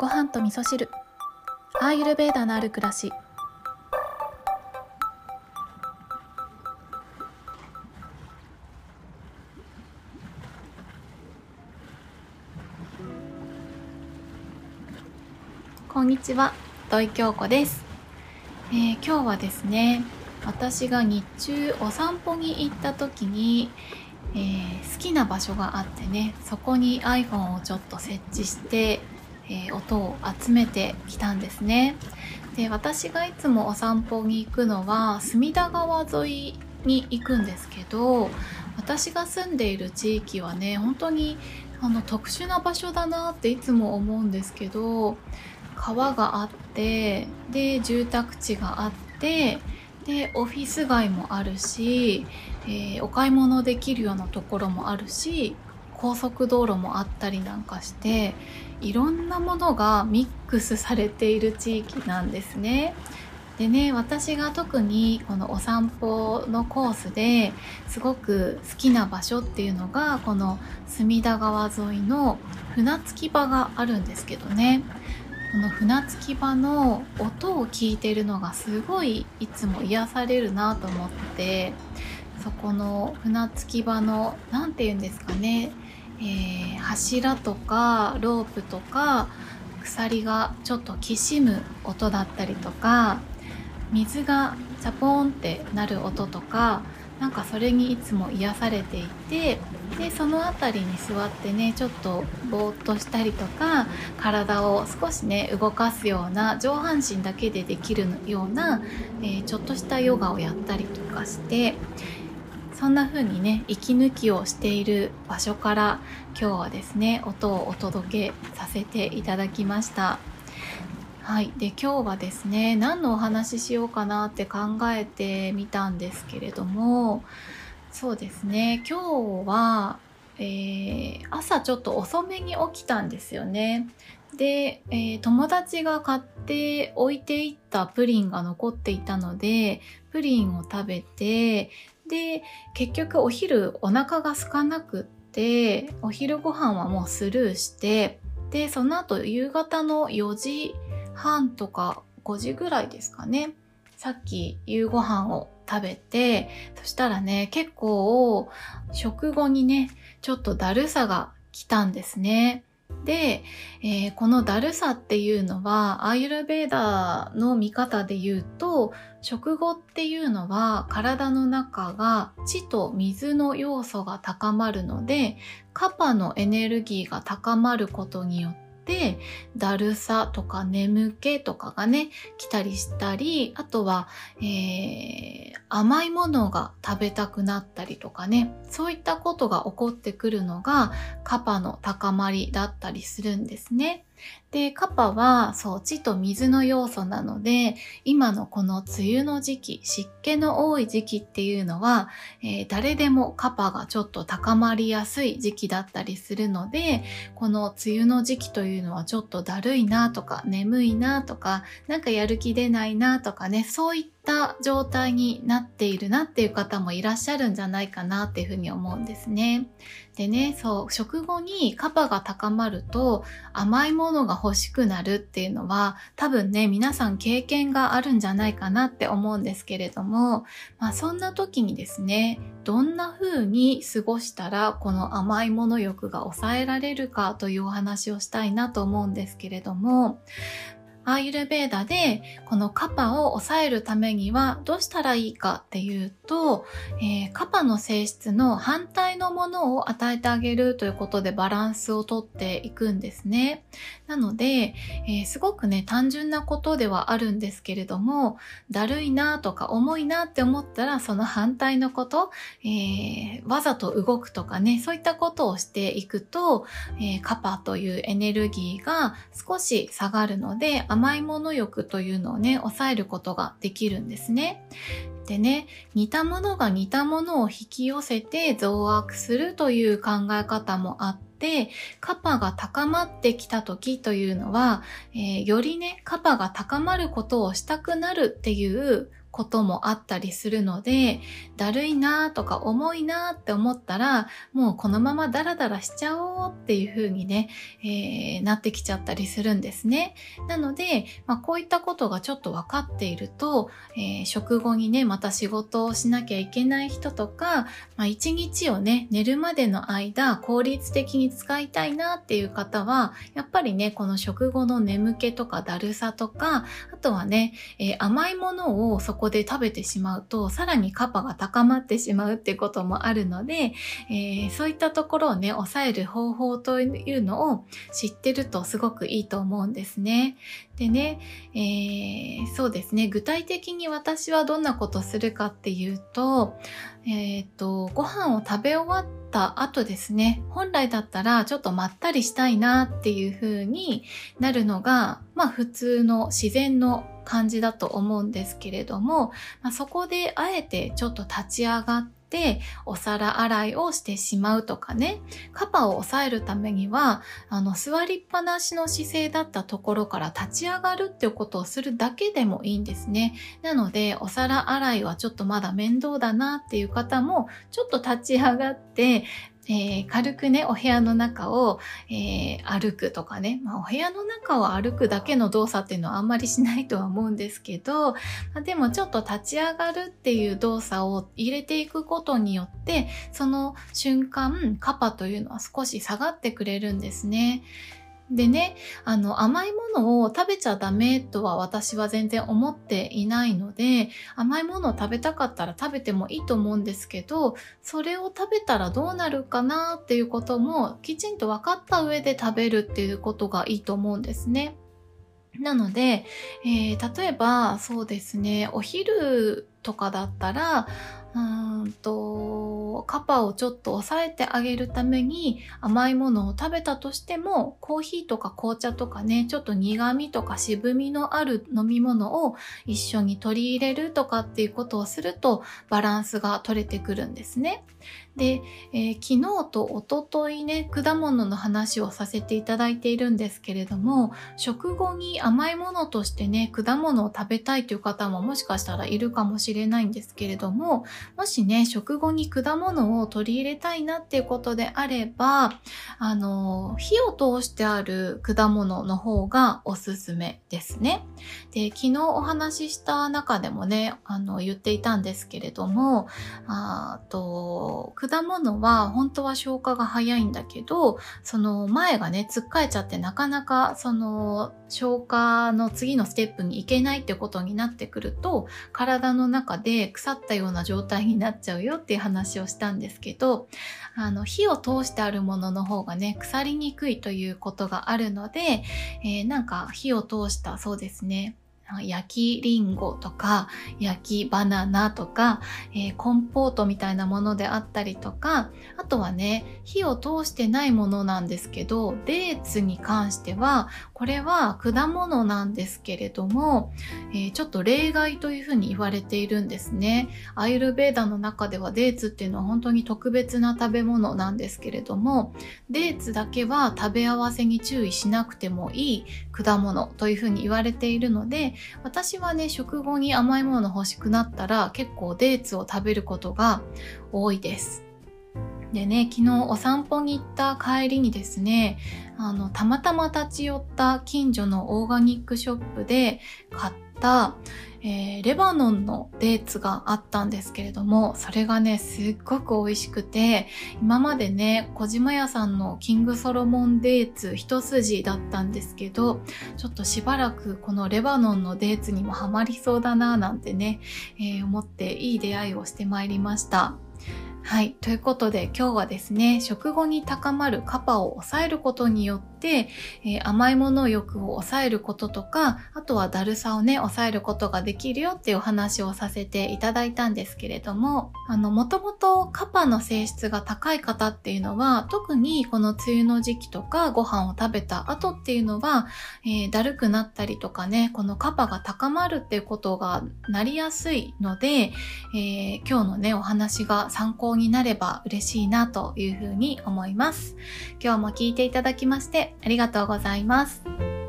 ご飯と味噌汁。アーユルベーダのある暮らし。こんにちは。土井京子です、えー今日はですね私が日中お散歩に行った時に、えー好きな場所があってねそこに iPhone をちょっと設置して、えー音を集めてきたんですね。で私がいつもお散歩に行くのは隅田川沿いに行くんですけど私が住んでいる地域はね本当にあの特殊な場所だなっていつも思うんですけど川があってで住宅地があってでオフィス街もあるし、えーお買い物できるようなところもあるし高速道路もあったりなんかしていろんなものがミックスされている地域なんですね。でね私が特にこのお散歩のコースですごく好きな場所っていうのがこの隅田川沿いの船着き場があるんですけどねこの船着き場の音を聞いてるのがすごいいつも癒されるなと思ってそこの船着き場の何て言うんですかね、えー柱とかロープとか鎖がちょっときしむ音だったりとか水がチャポーンってなる音とかなんかそれにいつも癒されていてでその辺りに座ってねちょっとぼーっとしたりとか体を少しね動かすような上半身だけでできるような、えーちょっとしたヨガをやったりとかしてそんな風にね息抜きをしている場所から今日はですね音をお届けさせていただきました。はい、で今日はですね何のお話ししようかなって考えてみたんですけれどもそうですね今日は、えー朝ちょっと遅めに起きたんですよね。で、えー友達が買って置いていったプリンが残っていたのでプリンを食べてで結局お昼お腹が空かなくってお昼ご飯はもうスルーしてでその後夕方の4時半とか5時ぐらいですかねさっき夕ご飯を食べてそしたらね結構食後にねちょっとだるさが来たんですね。で、えーこのだるさっていうのはアーユルベーダーの見方で言うと食後っていうのは体の中が血と水の要素が高まるのでカパのエネルギーが高まることによってだるさとか眠気とかがね来たりしたりあとは、えー甘いものが食べたくなったりとかねそういったことが起こってくるのがカパの高まりだったりするんですね。で、カパは、そう、地と水の要素なので、今のこの梅雨の時期、湿気の多い時期っていうのは、えー誰でもカパがちょっと高まりやすい時期だったりするので、この梅雨の時期というのはちょっとだるいなとか、眠いなとか、なんかやる気出ないなとかね、そういったた状態になっているなっていう方もいらっしゃるんじゃないかなっていうふうに思うんですね。でね、そう、食後にカパが高まると甘いものが欲しくなるっていうのは多分ね、皆さん経験があるんじゃないかなって思うんですけれども、まあそんな時にですね、どんな風に過ごしたらこの甘いもの欲が抑えられるかというお話をしたいなと思うんですけれども、アーユルベーダでこのカパを抑えるためにはどうしたらいいかっていうと、えーカパの性質の反対のものを与えてあげるということでバランスをとっていくんですね。なので、えーすごくね単純なことではあるんですけれどもだるいなとか重いなって思ったらその反対のこと、えーわざと動くとかねそういったことをしていくと、えカパというエネルギーが少し下がるので甘いもの欲というのをね抑えることができるんですね。でね似たものが似たものを引き寄せて増悪するという考え方もあってカパが高まってきた時というのは、えーよりねカパが高まることをしたくなるっていうこともあったりするので、だるいなーとか重いなーって思ったら、もうこのままダラダラしちゃおうっていう風にね、えー、なってきちゃったりするんですね。なので、まあ、こういったことがちょっと分かっていると、えー、食後にね、また仕事をしなきゃいけない人とか、まあ、一日をね、寝るまでの間、効率的に使いたいなっていう方は、やっぱりね、この食後の眠気とかだるさとか、あとはね、えー、甘いものをそこで食べてしまうと、さらにカパが高まってしまうってこともあるので、えー、そういったところをね、抑える方法というのを知ってるとすごくいいと思うんですね。でね、えー、そうですね、具体的に私はどんなことするかっていうと、えっ、ー、と、ご飯を食べ終わった後ですね、本来だったらちょっとまったりしたいなっていう風になるのが、まあ普通の自然の感じだと思うんですけれども、まあ、そこであえてちょっと立ち上がってっお皿洗いをしてしまうとかね、カパを抑えるためには、あの、座りっぱなしの姿勢だったところから立ち上がるっていうことをするだけでもいいんですね。なので、お皿洗いはちょっとまだ面倒だなっていう方も、ちょっと立ち上がって、えー、軽くね、お部屋の中を、えー、歩くとかね、まあ、お部屋の中を歩くだけの動作っていうのはあんまりしないとは思うんですけど、まあ、でもちょっと立ち上がるっていう動作を入れていくことによって、その瞬間、カパというのは少し下がってくれるんですね。でね、あの、甘いものを食べちゃダメとは私は全然思っていないので、甘いものを食べたかったら食べてもいいと思うんですけど、それを食べたらどうなるかなっていうこともきちんと分かった上で食べるっていうことがいいと思うんですね。なので、えー、例えばそうですね、お昼とかだったら、うんと、カパをちょっと抑えてあげるために甘いものを食べたとしても、コーヒーとか紅茶とかね、ちょっと苦味とか渋みのある飲み物を一緒に取り入れるとかっていうことをするとバランスが取れてくるんですね。で、えー、昨日と一昨日ね、果物の話をさせていただいているんですけれども、食後に甘いものとしてね、果物を食べたいという方ももしかしたらいるかもしれないんですけれども、もしね、食後に果物を取り入れたいなっていうことであれば、あの、火を通してある果物の方がおすすめですね。で、昨日お話しした中でもね、あの、言っていたんですけれども、あと、果物は本当は消化が早いんだけど、その前がね、つっかえちゃってなかなかその消化の次のステップに行けないってことになってくると、体の中で腐ったような状態になっちゃうよっていう話をしたんですけど、あの、火を通してあるものの方がね、腐りにくいということがあるので、えー、なんか火を通したそうですね。焼きりんごとか焼きバナナとか、えー、コンポートみたいなものであったりとかあとはね火を通してないものなんですけどデーツに関してはこれは果物なんですけれども、えー、ちょっと例外というふうに言われているんですね。アイルベーダの中ではデーツっていうのは本当に特別な食べ物なんですけれどもデーツだけは食べ合わせに注意しなくてもいい果物というふうに言われているので私はね、食後に甘いもの欲しくなったら結構デーツを食べることが多いです。でね、昨日お散歩に行った帰りにですね、あの、たまたま立ち寄った近所のオーガニックショップで買った、えー、レバノンのデーツがあったんですけれども、それがね、すっごく美味しくて、今までね、小島屋さんのキングソロモンデーツ一筋だったんですけど、ちょっとしばらくこのレバノンのデーツにもハマりそうだななんてね、えー、思っていい出会いをしてまいりました。はい。ということで今日はですね、食後に高まるカパを抑えることによって、えー、甘いもの欲を抑えることとか、あとはだるさをね、抑えることができるよっていうお話をさせていただいたんですけれども、あの、もともとカパの性質が高い方っていうのは、特にこの梅雨の時期とかご飯を食べた後っていうのは、えー、だるくなったりとかね、このカパが高まるっていうことがなりやすいので、えー、今日のね、お話が参考考になれば嬉しいなというふうに思います。今日も聞いていただきましてありがとうございます。